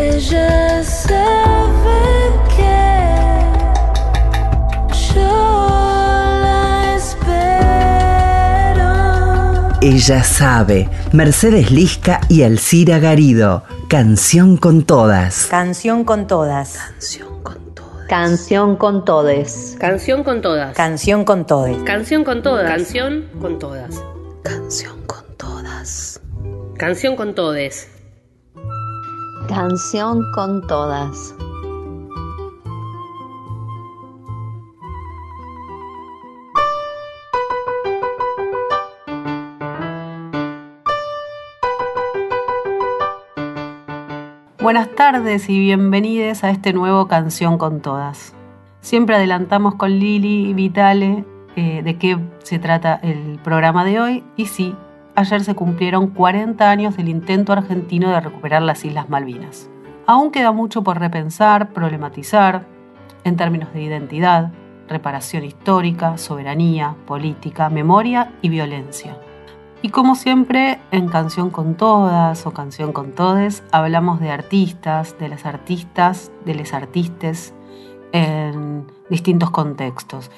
Ella sabe que yo la espero. Ella sabe. Mercedes Lisca y Alcira Garido. Canción con todas. Canción con todas. Canción con todas. Canción con todes. Canción con todas. Canción con todes. Canción con todas. Canción con todas. Canción con todas. Canción con todes. Canción con todas. Buenas tardes y bienvenidos a este nuevo Canción con Todas. Siempre adelantamos con Lili y Vitale eh, de qué se trata el programa de hoy y sí, ayer se cumplieron 40 años del intento argentino de recuperar las Islas Malvinas. Aún queda mucho por repensar, problematizar, en términos de identidad, reparación histórica, soberanía, política, memoria y violencia. Y como siempre, en Canción con Todas o Canción con Todes, hablamos de artistas, de las artistas, de les artistas en distintos contextos.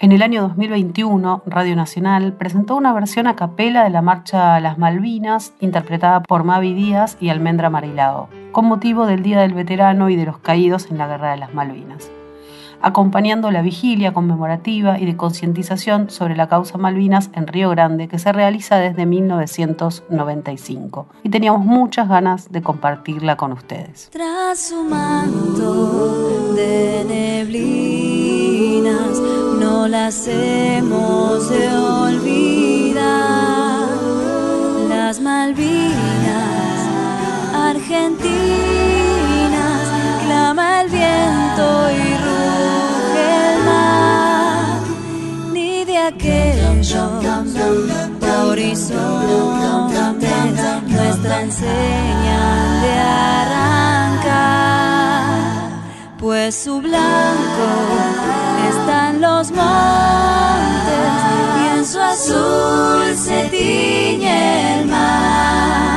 En el año 2021, Radio Nacional presentó una versión a capela de la marcha las Malvinas, interpretada por Mavi Díaz y Almendra Marilao, con motivo del Día del Veterano y de los caídos en la Guerra de las Malvinas acompañando la vigilia conmemorativa y de concientización sobre la causa Malvinas en Río Grande que se realiza desde 1995. Y teníamos muchas ganas de compartirla con ustedes. Las hemos de olvidar. Las Malvinas, Argentinas, clama el viento y ruge el mar. Ni de aquellos horizontes nuestra enseñan de arrancar, pues su blanco está en los montes y en su azul se tiñe el mar.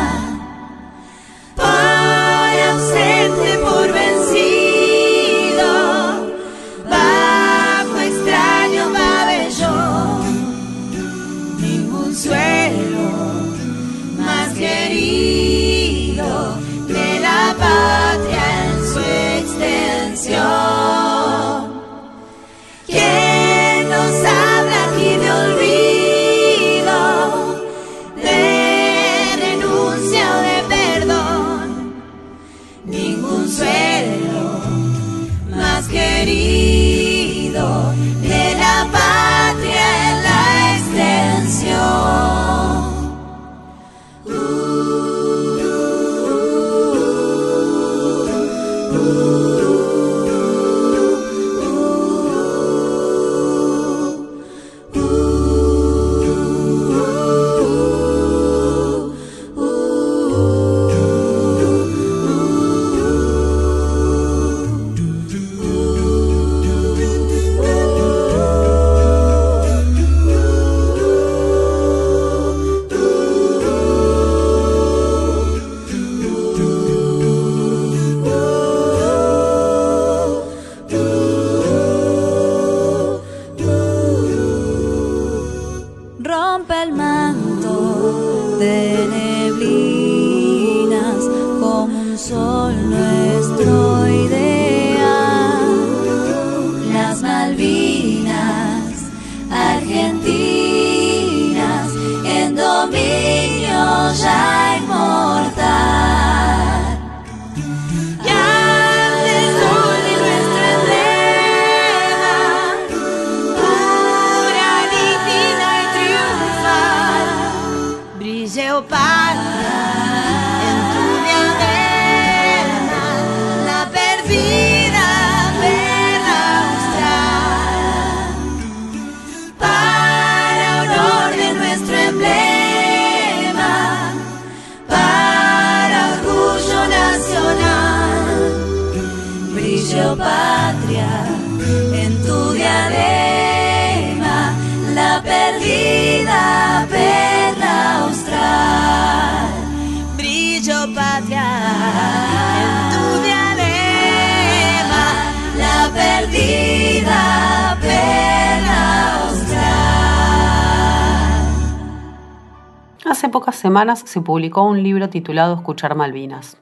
Semanas se publicó un libro titulado Escuchar Malvinas.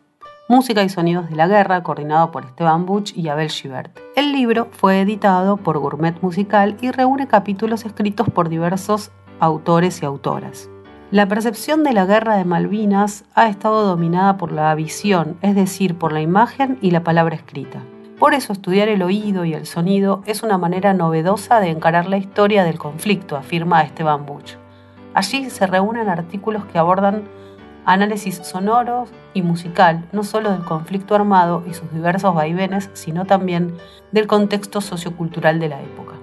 Música y Sonidos de la Guerra, coordinado por Esteban Buch y Abel Schibert. El libro fue editado por Gourmet Musical y reúne capítulos escritos por diversos autores y autoras. La percepción de la guerra de Malvinas ha estado dominada por la visión, es decir, por la imagen y la palabra escrita. Por eso estudiar el oído y el sonido es una manera novedosa de encarar la historia del conflicto, afirma Esteban Buch. Allí se reúnen artículos que abordan análisis sonoro y musical, no solo del conflicto armado y sus diversos vaivenes, sino también del contexto sociocultural de la época.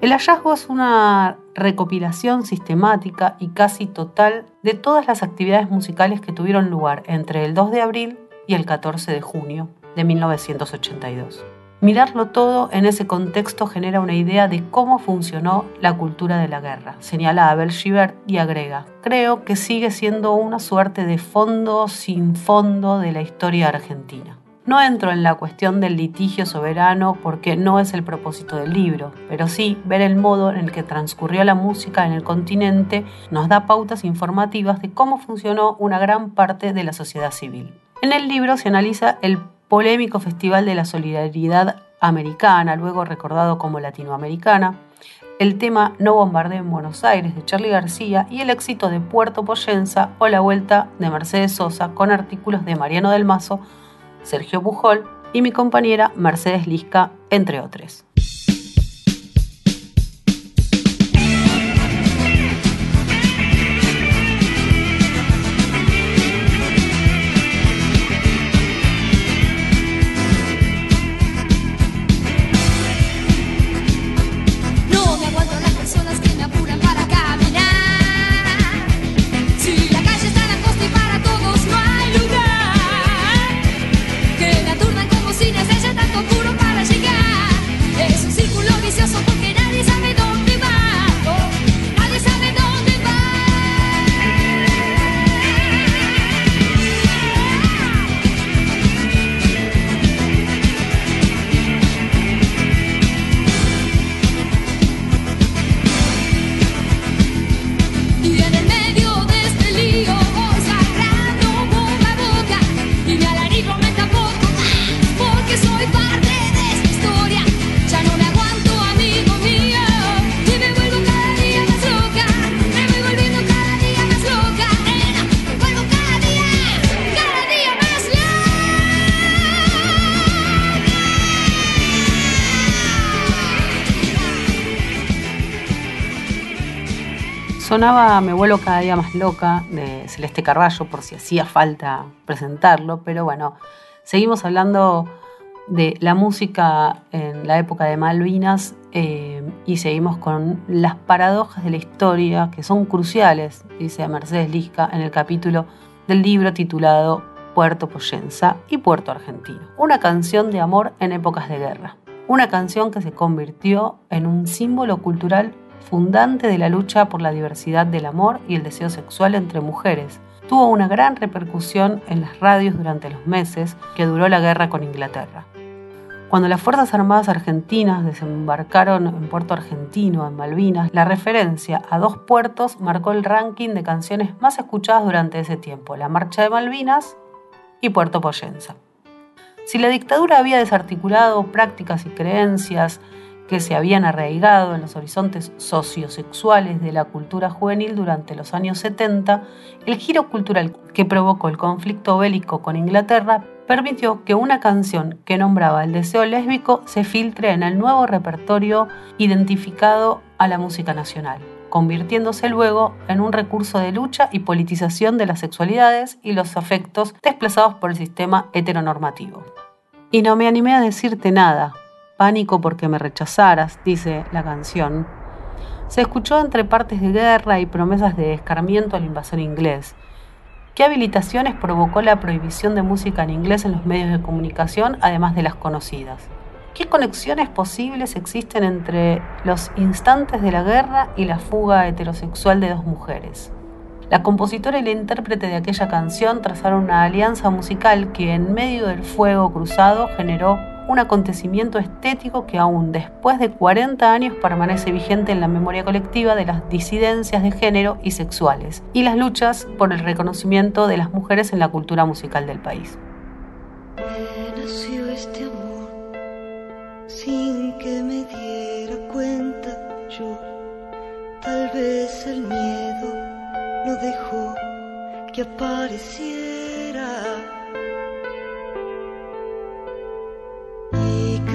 El hallazgo es una recopilación sistemática y casi total de todas las actividades musicales que tuvieron lugar entre el 2 de abril y el 14 de junio de 1982. Mirarlo todo en ese contexto genera una idea de cómo funcionó la cultura de la guerra, señala Abel Schibert y agrega, creo que sigue siendo una suerte de fondo sin fondo de la historia argentina. No entro en la cuestión del litigio soberano porque no es el propósito del libro, pero sí ver el modo en el que transcurrió la música en el continente nos da pautas informativas de cómo funcionó una gran parte de la sociedad civil. En el libro se analiza el polémico Festival de la Solidaridad Americana, luego recordado como Latinoamericana, el tema No bombardeo en Buenos Aires de Charlie García y el éxito de Puerto Poyenza o la vuelta de Mercedes Sosa con artículos de Mariano del Mazo, Sergio Pujol y mi compañera Mercedes Lisca, entre otros. Sonaba Me vuelo cada día más loca de Celeste Carballo, por si hacía falta presentarlo, pero bueno, seguimos hablando de la música en la época de Malvinas eh, y seguimos con las paradojas de la historia que son cruciales, dice Mercedes Lisca en el capítulo del libro titulado Puerto Poyenza y Puerto Argentino, una canción de amor en épocas de guerra, una canción que se convirtió en un símbolo cultural fundante de la lucha por la diversidad del amor y el deseo sexual entre mujeres. Tuvo una gran repercusión en las radios durante los meses que duró la guerra con Inglaterra. Cuando las Fuerzas Armadas Argentinas desembarcaron en Puerto Argentino, en Malvinas, la referencia a dos puertos marcó el ranking de canciones más escuchadas durante ese tiempo, la Marcha de Malvinas y Puerto Poyenza. Si la dictadura había desarticulado prácticas y creencias que se habían arraigado en los horizontes sociosexuales de la cultura juvenil durante los años 70, el giro cultural que provocó el conflicto bélico con Inglaterra permitió que una canción que nombraba el deseo lésbico se filtre en el nuevo repertorio identificado a la música nacional, convirtiéndose luego en un recurso de lucha y politización de las sexualidades y los afectos desplazados por el sistema heteronormativo. Y no me animé a decirte nada, Pánico porque me rechazaras, dice la canción, se escuchó entre partes de guerra y promesas de escarmiento al invasor inglés. ¿Qué habilitaciones provocó la prohibición de música en inglés en los medios de comunicación, además de las conocidas? ¿Qué conexiones posibles existen entre los instantes de la guerra y la fuga heterosexual de dos mujeres? La compositora y la intérprete de aquella canción trazaron una alianza musical que en medio del fuego cruzado generó un acontecimiento estético que aún después de 40 años permanece vigente en la memoria colectiva de las disidencias de género y sexuales y las luchas por el reconocimiento de las mujeres en la cultura musical del país. Este. Tal vez el miedo no dejó que apareciera.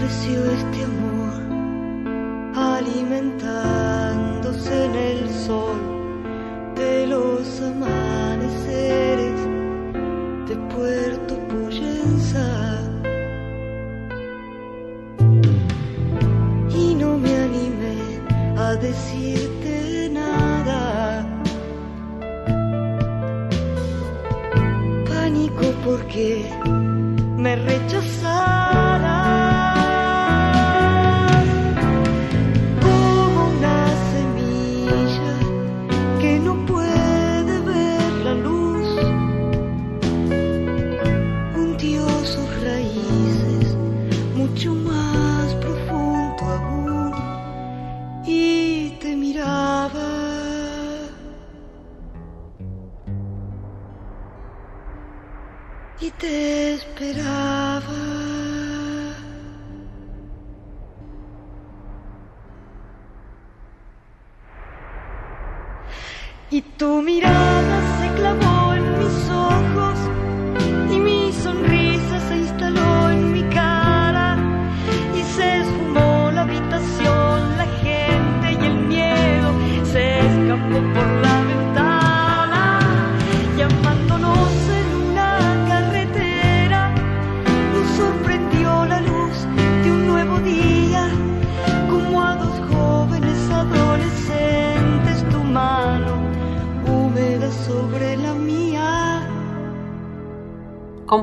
Creció este amor alimentándose en el sol de los amaneceres de Puerto Puyensa. Y no me animé a decirte nada. Pánico porque me rechazarás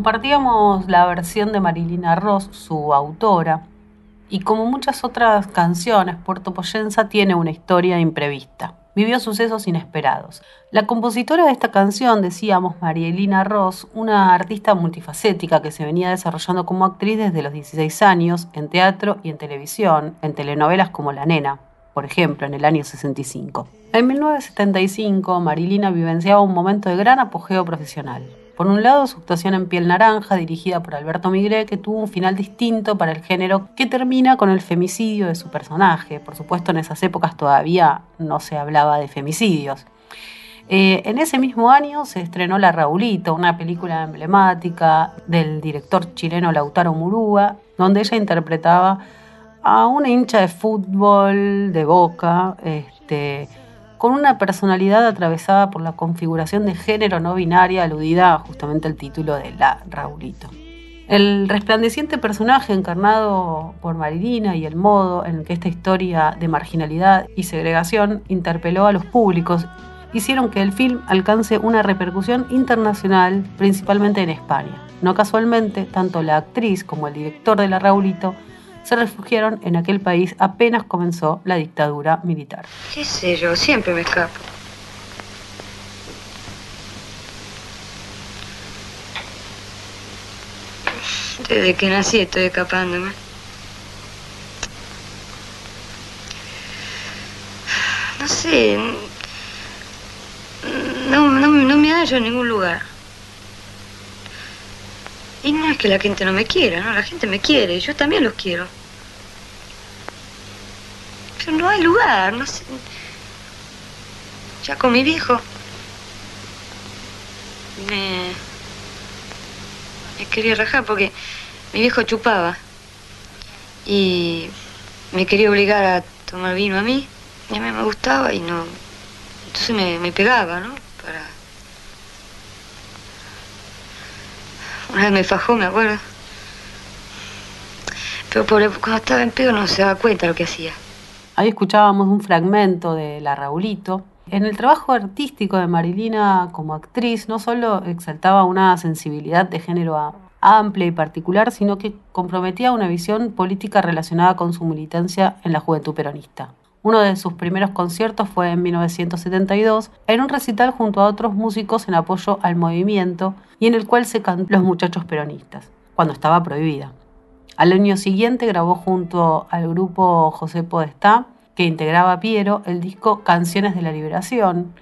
Compartíamos la versión de Marilina Ross, su autora, y como muchas otras canciones, Puerto Poyensa tiene una historia imprevista. Vivió sucesos inesperados. La compositora de esta canción, decíamos, Marielina Ross, una artista multifacética que se venía desarrollando como actriz desde los 16 años en teatro y en televisión, en telenovelas como La Nena, por ejemplo, en el año 65. En 1975, Marilina vivenciaba un momento de gran apogeo profesional. Por un lado, su actuación en Piel Naranja, dirigida por Alberto Migré, que tuvo un final distinto para el género, que termina con el femicidio de su personaje. Por supuesto, en esas épocas todavía no se hablaba de femicidios. Eh, en ese mismo año se estrenó La Raulito, una película emblemática del director chileno Lautaro Murúa, donde ella interpretaba a una hincha de fútbol de boca, este, con una personalidad atravesada por la configuración de género no binaria aludida justamente al título de La Raulito. El resplandeciente personaje encarnado por Marilina y el modo en que esta historia de marginalidad y segregación interpeló a los públicos hicieron que el film alcance una repercusión internacional, principalmente en España. No casualmente, tanto la actriz como el director de La Raulito se refugiaron en aquel país apenas comenzó la dictadura militar. ¿Qué sé yo? Siempre me escapo. Desde que nací estoy escapándome. No sé. No, no, no me hallo en ningún lugar. Y no es que la gente no me quiera, ¿no? La gente me quiere, yo también los quiero. Pero no hay lugar, no sé. Ya con mi viejo. Me. Me quería rajar porque mi viejo chupaba. Y me quería obligar a tomar vino a mí. Y a mí me gustaba y no. Entonces me, me pegaba, ¿no? Para. Una vez me fajó, me acuerdo. Pero por, cuando estaba en pedo no se daba cuenta lo que hacía. Ahí escuchábamos un fragmento de La Raulito. En el trabajo artístico de Marilina como actriz no solo exaltaba una sensibilidad de género amplia y particular, sino que comprometía una visión política relacionada con su militancia en la juventud peronista. Uno de sus primeros conciertos fue en 1972, en un recital junto a otros músicos en apoyo al movimiento y en el cual se cantó Los Muchachos Peronistas, cuando estaba prohibida. Al año siguiente grabó junto al grupo José Podestá, que integraba Piero, el disco Canciones de la Liberación.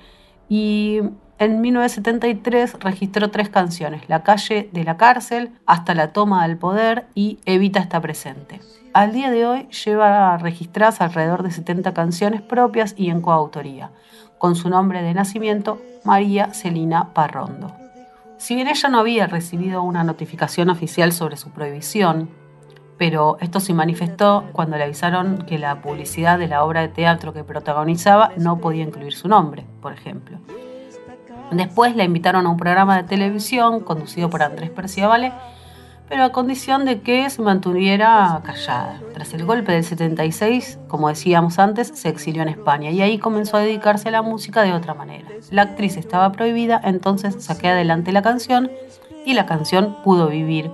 Y en 1973 registró tres canciones, La calle de la cárcel, Hasta la toma del poder y Evita está presente. Al día de hoy lleva registradas alrededor de 70 canciones propias y en coautoría, con su nombre de nacimiento, María Celina Parrondo. Si bien ella no había recibido una notificación oficial sobre su prohibición, pero esto se manifestó cuando le avisaron que la publicidad de la obra de teatro que protagonizaba no podía incluir su nombre, por ejemplo. Después la invitaron a un programa de televisión conducido por Andrés Perciavale pero a condición de que se mantuviera callada. Tras el golpe del 76, como decíamos antes, se exilió en España y ahí comenzó a dedicarse a la música de otra manera. La actriz estaba prohibida, entonces saqué adelante la canción y la canción pudo vivir,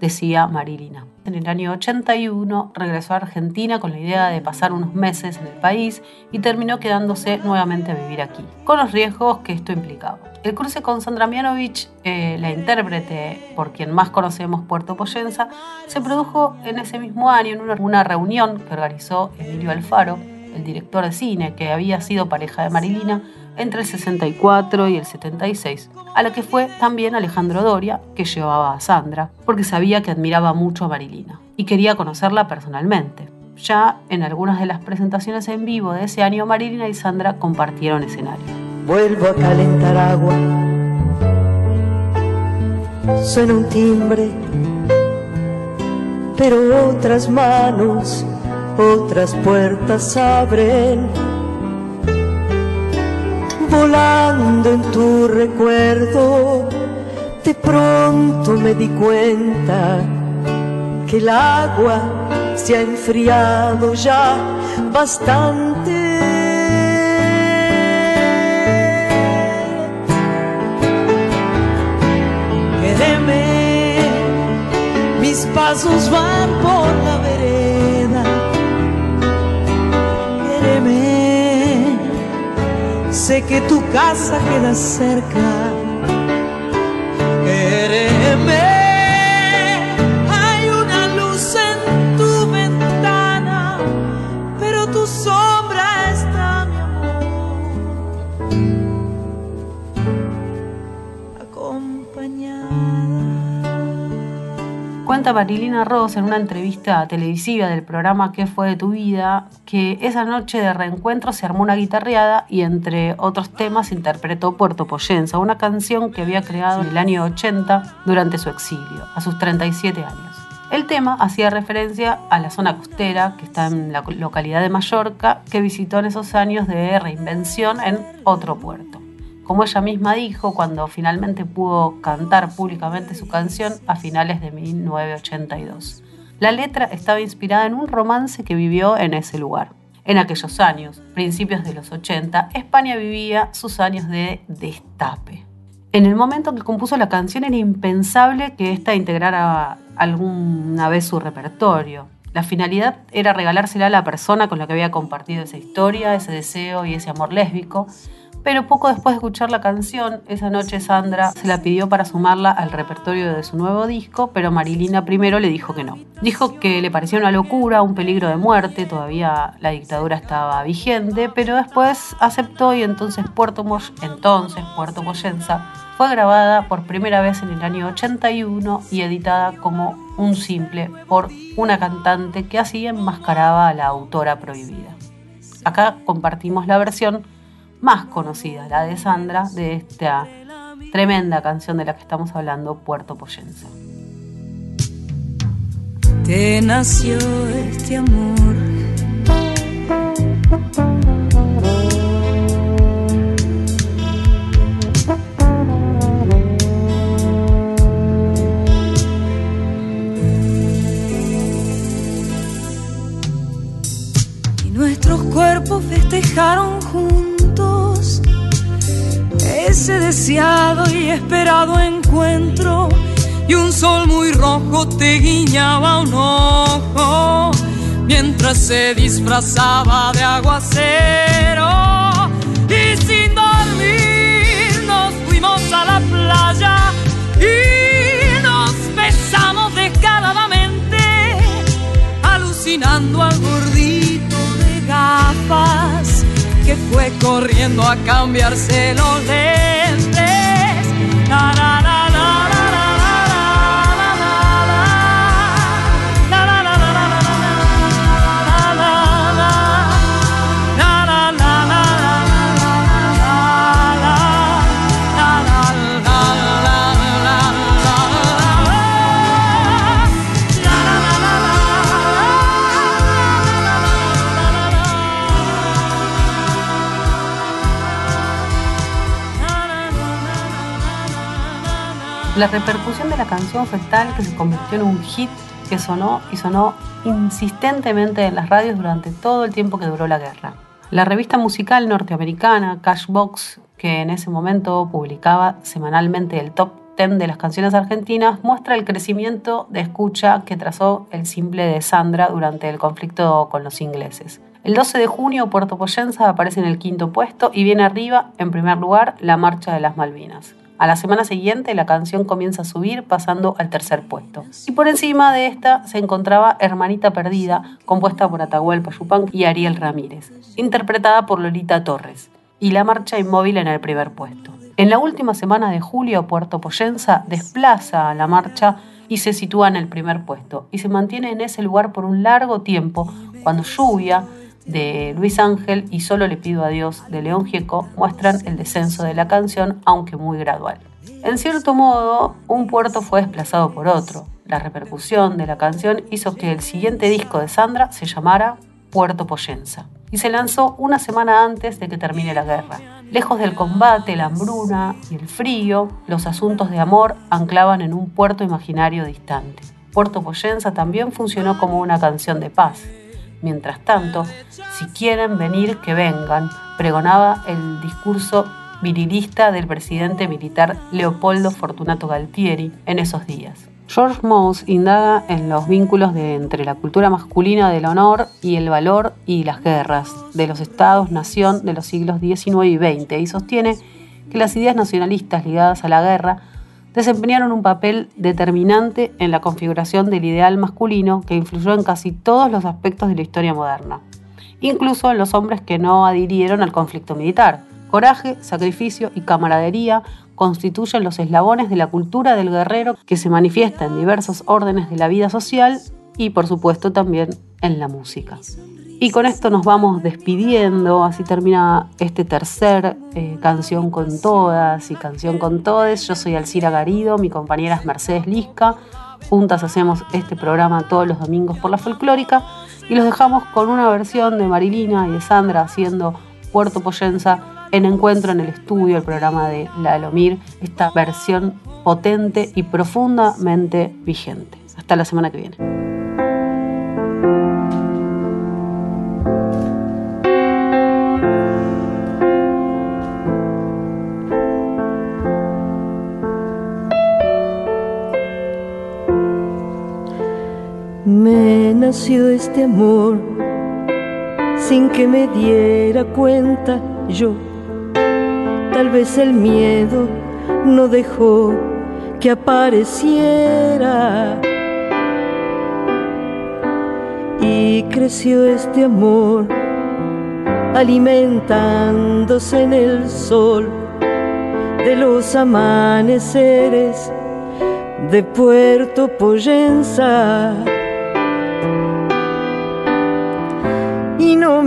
decía Marilina. En el año 81 regresó a Argentina con la idea de pasar unos meses en el país y terminó quedándose nuevamente a vivir aquí, con los riesgos que esto implicaba. El cruce con Sandra Mianovich, eh, la intérprete por quien más conocemos Puerto Poyenza, se produjo en ese mismo año en una, una reunión que organizó Emilio Alfaro, el director de cine que había sido pareja de Marilina entre el 64 y el 76, a la que fue también Alejandro Doria, que llevaba a Sandra, porque sabía que admiraba mucho a Marilina y quería conocerla personalmente. Ya en algunas de las presentaciones en vivo de ese año, Marilina y Sandra compartieron escenario. Vuelvo a calentar agua. Suena un timbre, pero otras manos, otras puertas abren. Volando en tu recuerdo, de pronto me di cuenta que el agua se ha enfriado ya bastante. Mis pasos van que tu casa queda cerca. Quéreme. Cuenta Marilina Ross en una entrevista televisiva del programa ¿Qué fue de tu vida? Que esa noche de reencuentro se armó una guitarreada y entre otros temas interpretó Puerto Poyenza, una canción que había creado en el año 80 durante su exilio, a sus 37 años. El tema hacía referencia a la zona costera que está en la localidad de Mallorca, que visitó en esos años de reinvención en otro puerto como ella misma dijo cuando finalmente pudo cantar públicamente su canción a finales de 1982. La letra estaba inspirada en un romance que vivió en ese lugar. En aquellos años, principios de los 80, España vivía sus años de destape. En el momento que compuso la canción era impensable que ésta integrara alguna vez su repertorio. La finalidad era regalársela a la persona con la que había compartido esa historia, ese deseo y ese amor lésbico, pero poco después de escuchar la canción, esa noche Sandra se la pidió para sumarla al repertorio de su nuevo disco, pero Marilina primero le dijo que no. Dijo que le parecía una locura, un peligro de muerte, todavía la dictadura estaba vigente, pero después aceptó y entonces Puerto, entonces Puerto Poyenza fue grabada por primera vez en el año 81 y editada como un simple por una cantante que así enmascaraba a la autora prohibida. Acá compartimos la versión más conocida, la de Sandra, de esta tremenda canción de la que estamos hablando, Puerto Poyenza. Te nació este amor. Y nuestros cuerpos festejaron juntos ese deseado y esperado encuentro y un sol muy rojo te guiñaba un ojo mientras se disfrazaba de aguacero. Y sin dormir nos fuimos a la playa y nos besamos descaradamente imaginando al gordito de gafas que fue corriendo a cambiarse los La repercusión de la canción fue tal que se convirtió en un hit que sonó y sonó insistentemente en las radios durante todo el tiempo que duró la guerra. La revista musical norteamericana Cashbox, que en ese momento publicaba semanalmente el top 10 de las canciones argentinas, muestra el crecimiento de escucha que trazó el simple de Sandra durante el conflicto con los ingleses. El 12 de junio, Puerto Poyensa aparece en el quinto puesto y viene arriba, en primer lugar, la Marcha de las Malvinas. A la semana siguiente la canción comienza a subir pasando al tercer puesto. Y por encima de esta se encontraba Hermanita Perdida, compuesta por Atahualpa Yupanqui y Ariel Ramírez, interpretada por Lolita Torres, y la marcha inmóvil en el primer puesto. En la última semana de julio, Puerto Poyensa desplaza a la marcha y se sitúa en el primer puesto, y se mantiene en ese lugar por un largo tiempo, cuando Lluvia, de Luis Ángel y Solo le pido a Dios de León Gieco muestran el descenso de la canción, aunque muy gradual. En cierto modo, un puerto fue desplazado por otro. La repercusión de la canción hizo que el siguiente disco de Sandra se llamara Puerto Poyensa y se lanzó una semana antes de que termine la guerra. Lejos del combate, la hambruna y el frío, los asuntos de amor anclaban en un puerto imaginario distante. Puerto Poyensa también funcionó como una canción de paz, Mientras tanto, si quieren venir, que vengan, pregonaba el discurso virilista del presidente militar Leopoldo Fortunato Galtieri en esos días. George Mouse indaga en los vínculos de, entre la cultura masculina del honor y el valor y las guerras de los estados-nación de los siglos XIX y XX y sostiene que las ideas nacionalistas ligadas a la guerra desempeñaron un papel determinante en la configuración del ideal masculino que influyó en casi todos los aspectos de la historia moderna, incluso en los hombres que no adhirieron al conflicto militar. Coraje, sacrificio y camaradería constituyen los eslabones de la cultura del guerrero que se manifiesta en diversos órdenes de la vida social y por supuesto también en la música. Y con esto nos vamos despidiendo, así termina este tercer eh, canción con todas y canción con todes. Yo soy Alcira Garido, mi compañera es Mercedes Lisca. Juntas hacemos este programa todos los domingos por la folclórica y los dejamos con una versión de Marilina y de Sandra haciendo Puerto Poyensa en encuentro en el estudio, el programa de La Elomir, esta versión potente y profundamente vigente. Hasta la semana que viene. Nació este amor sin que me diera cuenta yo. Tal vez el miedo no dejó que apareciera. Y creció este amor alimentándose en el sol de los amaneceres de Puerto Poyensa.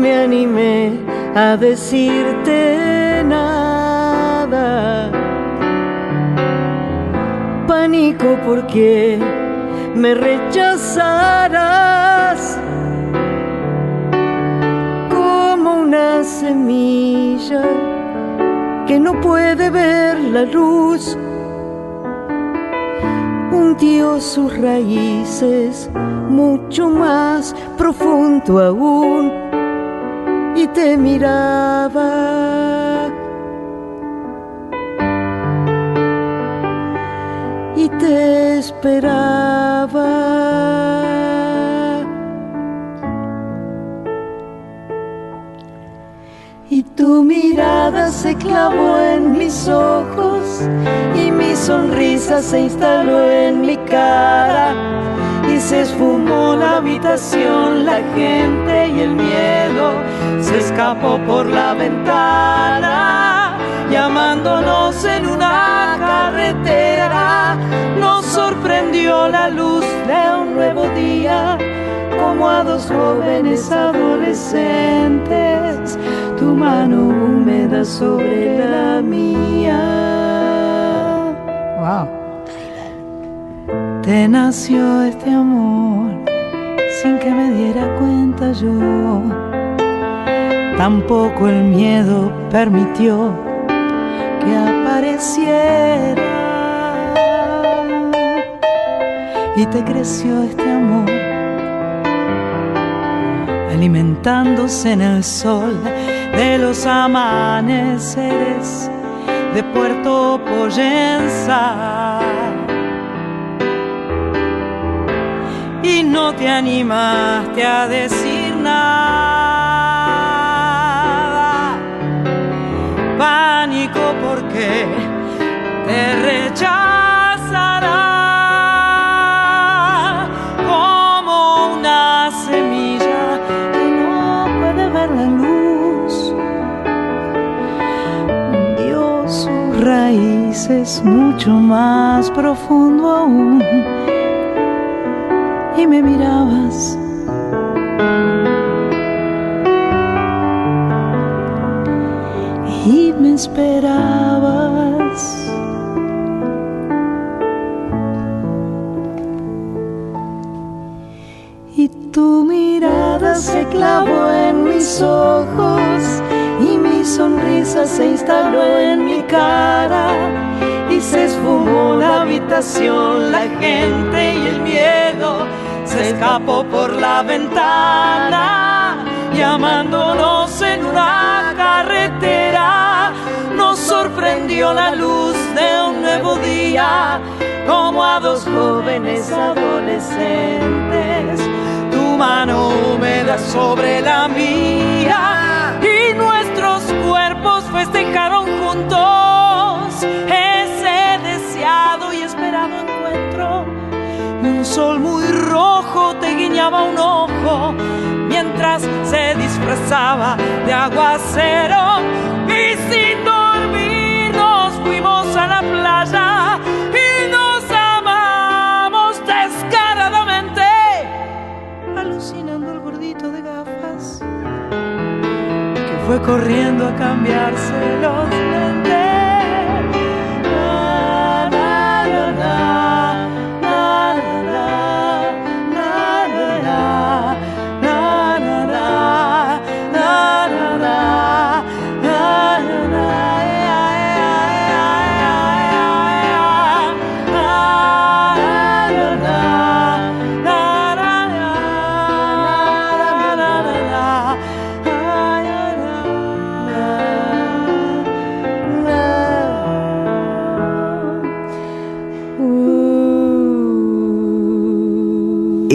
Me animé a decirte nada. Pánico porque me rechazarás como una semilla que no puede ver la luz. Hundió sus raíces mucho más profundo aún te miraba. Y te esperaba. Y tu mirada se clavó en mis ojos y mi sonrisa se instaló en mi cara. Y se esfumó la habitación la gente y el miedo escapó por la ventana, llamándonos en una carretera. Nos sorprendió la luz de un nuevo día, como a dos jóvenes adolescentes, tu mano húmeda sobre la mía. Wow. Te nació este amor sin que me diera cuenta yo. Tampoco el miedo permitió que apareciera. Y te creció este amor, alimentándose en el sol de los amaneceres de Puerto Poyenza. y no te animaste a decir Pánico porque te rechazará como una semilla que no puede ver la luz. Hundió sus raíces mucho más profundo aún y me mirabas. Y me esperabas. Y tu mirada se clavó en mis ojos y mi sonrisa se instaló en mi cara y se esfumó la habitación, la gente y el miedo se escapó por la ventana, llamándonos en una carretera. Nos sorprendió la luz de un nuevo día, como a dos jóvenes adolescentes. Tu mano húmeda sobre la mía y nuestros cuerpos festejaron juntos ese deseado y esperado encuentro un sol muy rojo te guiñaba un ojo mientras se disfrazaba de aguacero. Y sin dormir nos fuimos a la playa y nos amamos descaradamente. Alucinando el gordito de gafas que fue corriendo a cambiarse los lentes